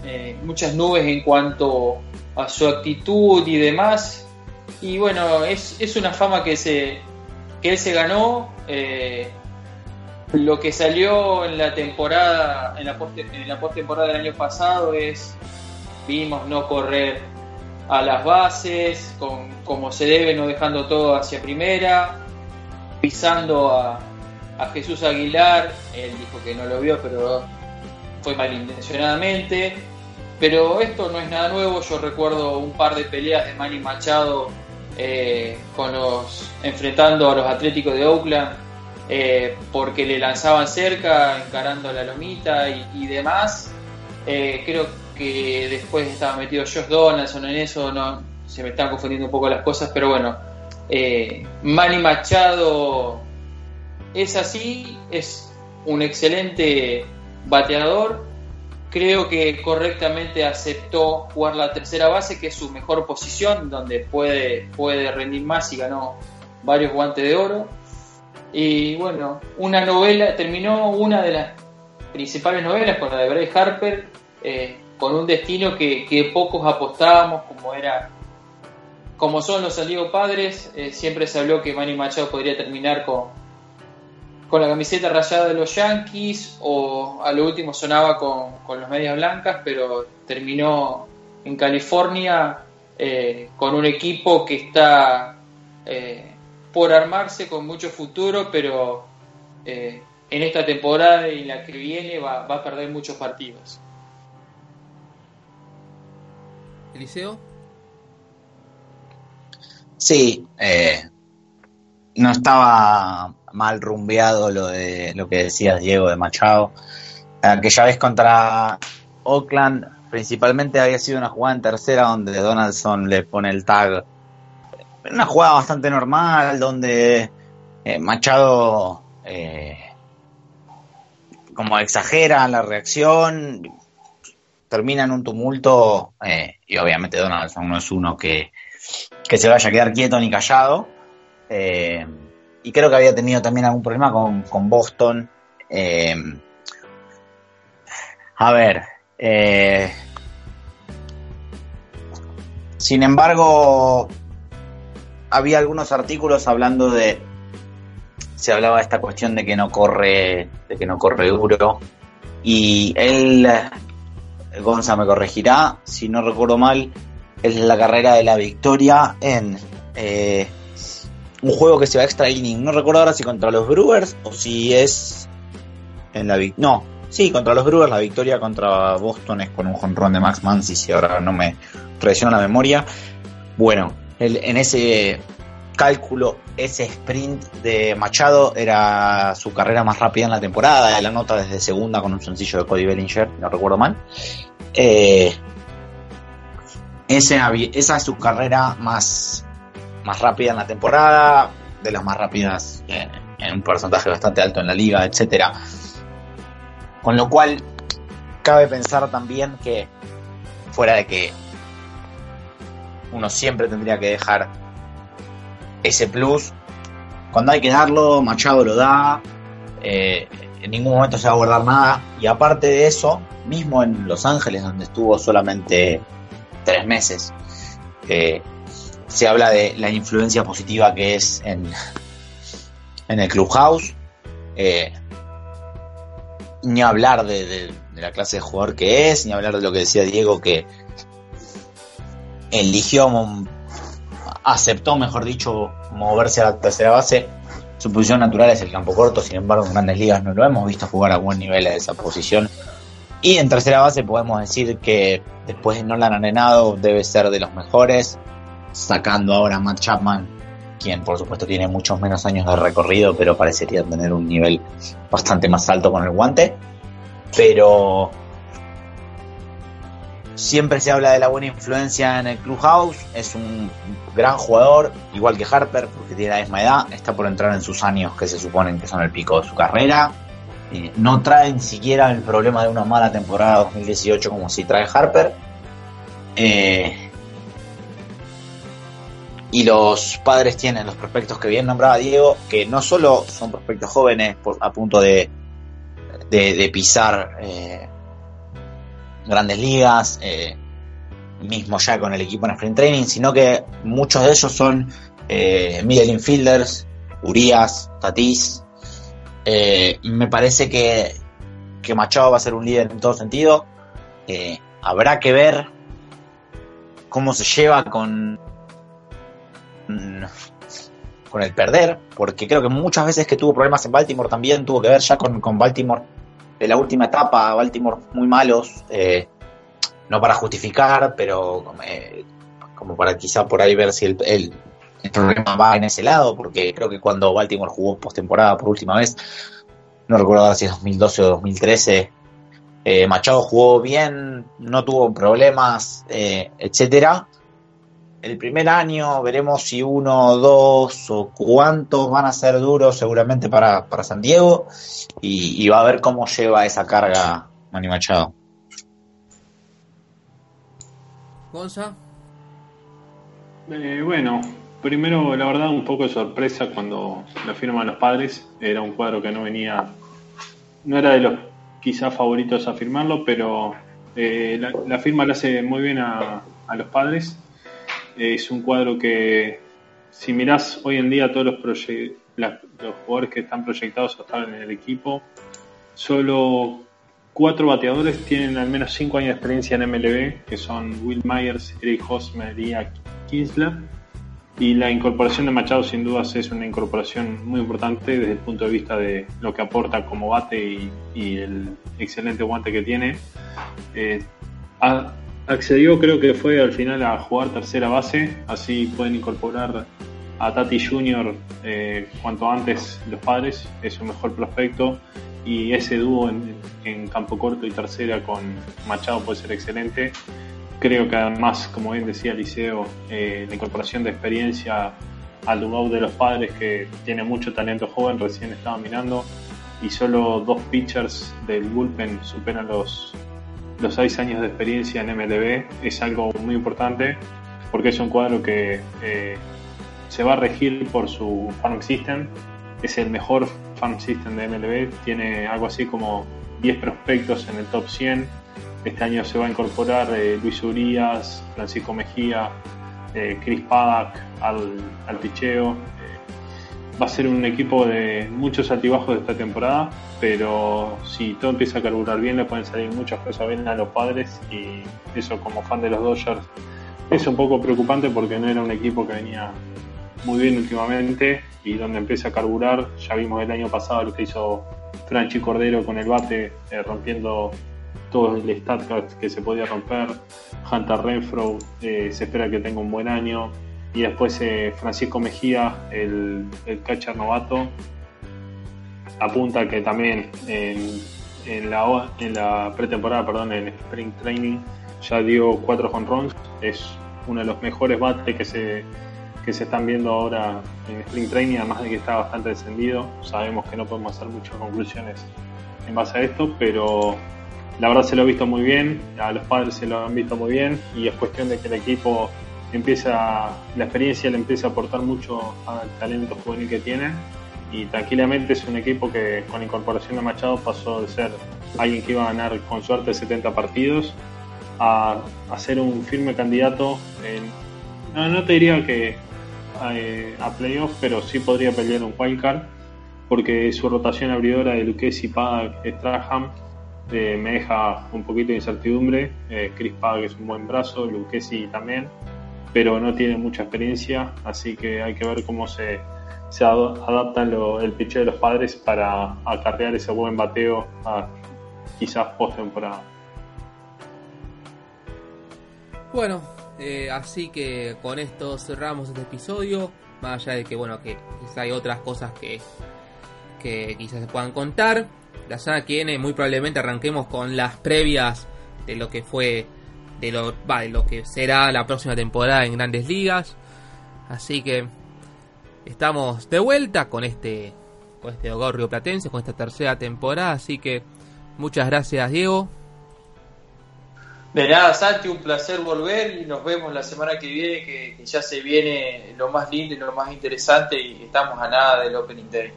muchas nubes en cuanto a su actitud y demás, y bueno, es, es una fama que, se, que él se ganó. Eh, lo que salió en la temporada, en la, post, en postemporada del año pasado es, vimos no correr a las bases, con, como se debe, no dejando todo hacia primera, pisando a, a Jesús Aguilar, él dijo que no lo vio, pero fue malintencionadamente. Pero esto no es nada nuevo, yo recuerdo un par de peleas de Manny Machado eh, con los enfrentando a los Atléticos de Oakland eh, porque le lanzaban cerca, encarando la lomita y, demás. Eh, creo que después estaba metido Josh Donaldson en eso, no se me están confundiendo un poco las cosas, pero bueno, Manny Machado es así, es un excelente bateador, creo que correctamente aceptó jugar la tercera base, que es su mejor posición, donde puede, puede rendir más y ganó varios guantes de oro. Y bueno, una novela, terminó una de las principales novelas con la de Bray Harper, eh, con un destino que, pocos apostábamos, como era como son los Diego Padres, eh, siempre se habló que Manny Machado podría terminar con, con la camiseta rayada de los Yankees o a lo último sonaba con, con los medias blancas, pero terminó en California eh, con un equipo que está eh, por armarse con mucho futuro, pero eh, en esta temporada y la que viene va, va a perder muchos partidos. Eliseo. Sí, no estaba mal rumbeado lo de lo que decías Diego de Machado. Aquella vez contra Oakland, principalmente había sido una jugada en tercera donde Donaldson le pone el tag. Una jugada bastante normal donde eh, Machado eh, como exagera la reacción, termina en un tumulto eh, y obviamente Donaldson no es uno que, que se vaya a quedar quieto ni callado. Eh, y creo que había tenido también algún problema con, con Boston. Eh, a ver, eh, sin embargo, había algunos artículos hablando de, se hablaba de esta cuestión de que no corre, de que no corre duro, y él, Gonza me corregirá, si no recuerdo mal, es la carrera de la victoria en eh, un juego que se va a extra inning. No recuerdo ahora si contra los Brewers o si es en la no, sí, contra los Brewers la victoria contra Boston es con un jonrón de Max Mansi, si ahora no me traiciona la memoria. Bueno, en ese cálculo, ese sprint de Machado era su carrera más rápida en la temporada, la nota desde segunda con un sencillo de Cody Bellinger, no recuerdo mal. Eh, esa es su carrera más más rápida en la temporada, de las más rápidas en, un porcentaje bastante alto en la liga, etcétera. Con lo cual, cabe pensar también que, fuera de que uno siempre tendría que dejar ese plus, cuando hay que darlo, Machado lo da, eh, en ningún momento se va a guardar nada, y aparte de eso, mismo en Los Ángeles, donde estuvo solamente tres meses, eh, se habla de la influencia positiva que es en, en el clubhouse. Eh, ni hablar de, la clase de jugador que es, ni hablar de lo que decía Diego que eligió, aceptó, mejor dicho, moverse a la tercera base. Su posición natural es el campo corto, sin embargo en grandes ligas no lo hemos visto jugar a buen nivel a esa posición. Y en tercera base podemos decir que después de Nolan Arenado debe ser de los mejores sacando ahora a Matt Chapman, quien por supuesto tiene muchos menos años de recorrido, pero parecería tener un nivel bastante más alto con el guante. Pero siempre se habla de la buena influencia en el clubhouse, es un gran jugador, igual que Harper, porque tiene la misma edad, está por entrar en sus años que se suponen que son el pico de su carrera. Eh, no trae ni siquiera el problema de una mala temporada 2018 como si trae Harper. Eh, y los padres tienen los prospectos que bien nombraba Diego, que no solo son prospectos jóvenes a punto de, pisar eh, grandes ligas, eh, mismo ya con el equipo en sprint training, sino que muchos de ellos son eh, middle infielders, Urias, Tatís. Eh, me parece que, que Machado va a ser un líder en todo sentido. habrá que ver cómo se lleva con con el perder, porque creo que muchas veces que tuvo problemas en Baltimore también tuvo que ver ya con, con Baltimore de la última etapa, Baltimore muy malos, eh, no para justificar, pero eh, como para quizá por ahí ver si el, el, problema va en ese lado, porque creo que cuando Baltimore jugó postemporada por última vez, no recuerdo si es 2012 o 2013, eh, Machado jugó bien, no tuvo problemas, eh, etcétera, el primer año veremos si uno, dos o cuántos van a ser duros seguramente para, para San Diego y, va a ver cómo lleva esa carga Manny Machado. Gonza. Eh, bueno, primero la verdad un poco de sorpresa cuando lo firman los padres. Era un cuadro que no venía, no era de los quizás favoritos a firmarlo, pero eh, la, firma la hace muy bien a, los padres. Es un cuadro que si mirás hoy en día todos los, jugadores que están proyectados a estar en el equipo, solo cuatro bateadores tienen al menos cinco años de experiencia en MLB, que son Will Myers, Eric Hosmer y Kinsler. Y la incorporación de Machado sin dudas es una incorporación muy importante desde el punto de vista de lo que aporta como bate y, el excelente guante que tiene. Eh, accedió creo que fue al final a jugar tercera base, así pueden incorporar a Tati Junior eh, cuanto antes los padres, es su mejor prospecto. Y ese dúo en, campo corto y tercera con Machado puede ser excelente. Creo que además, como bien decía Liceo, eh, la incorporación de experiencia al dúo de los padres que tiene mucho talento joven, recién estaba mirando, y solo dos pitchers del bullpen superan los, los seis años de experiencia en MLB, es algo muy importante porque es un cuadro que eh, se va a regir por su farm system. Es el mejor farm system de MLB. Tiene algo así como 10 prospectos en el top 100. Este año se va a incorporar eh, Luis Urias, Francisco Mejía, eh, Chris Paddock al, al picheo. Va a ser un equipo de muchos altibajos de esta temporada, pero si todo empieza a carburar bien, le pueden salir muchas cosas bien a los padres y eso como fan de los Dodgers es un poco preocupante porque no era un equipo que venía muy bien últimamente y donde empieza a carburar. Ya vimos el año pasado lo que hizo Franchi Cordero con el bate, eh, rompiendo todo el StatCast que se podía romper. Hunter Renfro eh, se espera que tenga un buen año. Y después eh, Francisco Mejía, el, el catcher novato, apunta que también en, en, la, pretemporada, perdón, en Spring Training, ya dio cuatro runs Es uno de los mejores bates que se que se están viendo ahora en Spring Training, además de que está bastante descendido. Sabemos que no podemos hacer muchas conclusiones en base a esto, pero la verdad se lo ha visto muy bien, a los padres se lo han visto muy bien y es cuestión de que el equipo empieza, la experiencia le empieza a aportar mucho al talento juvenil que tiene y tranquilamente es un equipo que con la incorporación de Machado pasó de ser alguien que iba a ganar con suerte 70 partidos a, a ser un firme candidato en, no, no te diría que eh, a playoff, pero sí podría pelear un wildcard, porque su rotación abridora de Lucchesi, Padak, Strahan eh, me deja un poquito de incertidumbre. Eh, Chris Padak es un buen brazo, Lucchesi también, pero no tiene mucha experiencia, así que hay que ver cómo se, se adapta el pitch de los padres para acarrear ese buen bateo a quizás post temporada. Bueno, eh, así que con esto cerramos este episodio. Más allá de que, bueno, que quizás hay otras cosas que, que quizás se puedan contar. La semana que viene, muy probablemente arranquemos con las previas de lo que fue, de lo, va, lo que será la próxima temporada en Grandes Ligas. Así que estamos de vuelta con este, con este Rio Platense, con esta tercera temporada. Así que muchas gracias, Diego. De nada, Santi, un placer volver y nos vemos la semana que viene, que, ya se viene lo más lindo y lo más interesante y estamos a nada del Opening Day.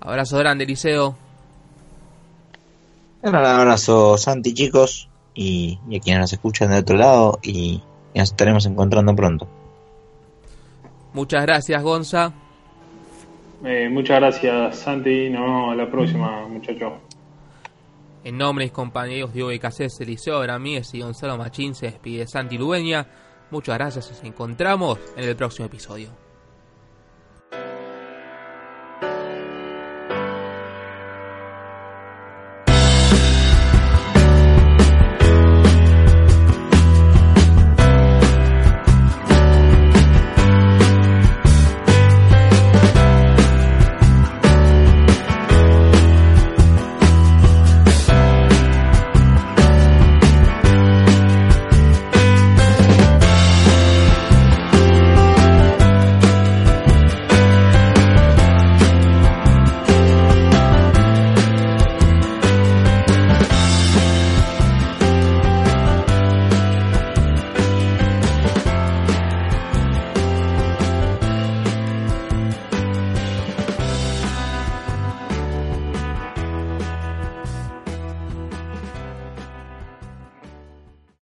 Abrazo grande, Liceo. Un abrazo, Santi, chicos, y, y a quienes nos escuchan de otro lado, y, nos estaremos encontrando pronto. Muchas gracias, Gonza. Eh, muchas gracias, Santi. Nos vemos la próxima, muchachos. En nombre de mis compañeros Diego Becasés, Eliseo Ramírez y Gonzalo Machín se despide Santi Lubeña. Muchas gracias y nos encontramos en el próximo episodio.